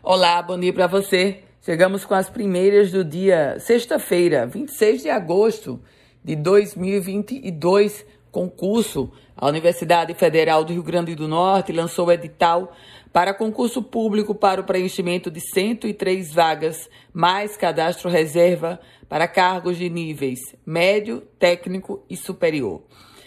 Olá, bom dia para você. Chegamos com as primeiras do dia sexta-feira, 26 de agosto de 2022. Concurso. A Universidade Federal do Rio Grande do Norte lançou o edital para concurso público para o preenchimento de 103 vagas, mais cadastro reserva para cargos de níveis médio, técnico e superior.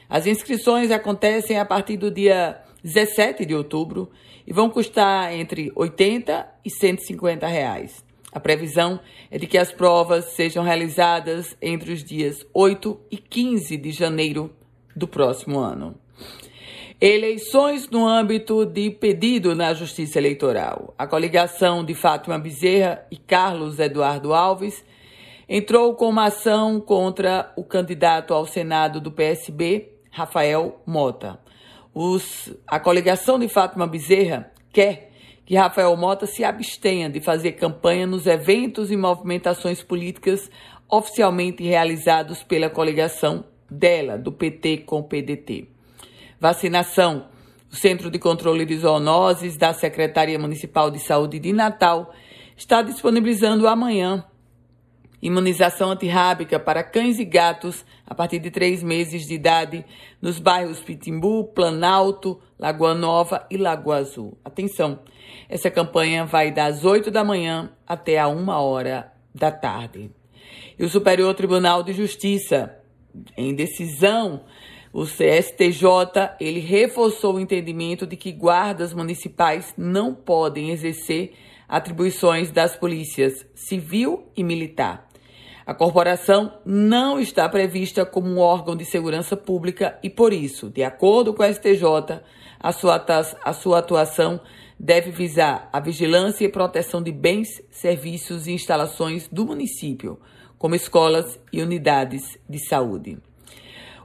As inscrições acontecem a partir do dia 17 de outubro e vão custar entre 80 e 150 reais. A previsão é de que as provas sejam realizadas entre os dias 8 e 15 de janeiro do próximo ano. Eleições no âmbito de pedido na Justiça Eleitoral. A coligação de Fátima Bezerra e Carlos Eduardo Alves entrou com uma ação contra o candidato ao Senado do PSB, Rafael Mota. Os, a coligação de Fátima Bezerra quer que Rafael Mota se abstenha de fazer campanha nos eventos e movimentações políticas oficialmente realizados pela coligação dela, do PT com o PDT. Vacinação. O Centro de Controle de Zoonoses da Secretaria Municipal de Saúde de Natal está disponibilizando amanhã imunização antirrábica para cães e gatos a partir de três meses de idade nos bairros Pitimbu, Planalto, Lagoa Nova e Lagoa Azul. Atenção, essa campanha vai das 8 da manhã até a 1 hora da tarde. E o Superior Tribunal de Justiça, em decisão, o CSTJ, ele reforçou o entendimento de que guardas municipais não podem exercer atribuições das polícias civil e militar. A corporação não está prevista como um órgão de segurança pública e, por isso, de acordo com a STJ, a sua, a sua atuação deve visar a vigilância e proteção de bens, serviços e instalações do município, como escolas e unidades de saúde.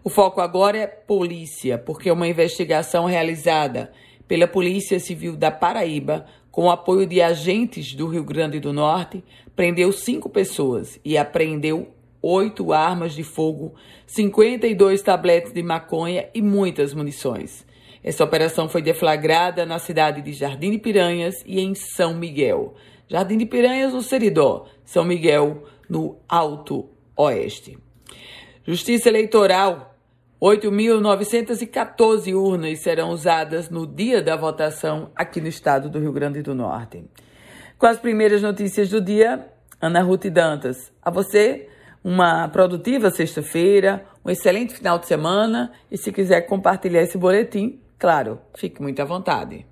O foco agora é polícia, porque uma investigação realizada pela Polícia Civil da Paraíba, com o apoio de agentes do Rio Grande do Norte, prendeu cinco pessoas e apreendeu oito armas de fogo, 52 tabletes de maconha e muitas munições. Essa operação foi deflagrada na cidade de Jardim de Piranhas e em São Miguel. Jardim de Piranhas no Seridó, São Miguel no Alto Oeste. Justiça Eleitoral 8.914 urnas serão usadas no dia da votação aqui no estado do Rio Grande do Norte. Com as primeiras notícias do dia, Ana Ruth Dantas. A você, uma produtiva sexta-feira, um excelente final de semana e se quiser compartilhar esse boletim, claro, fique muito à vontade.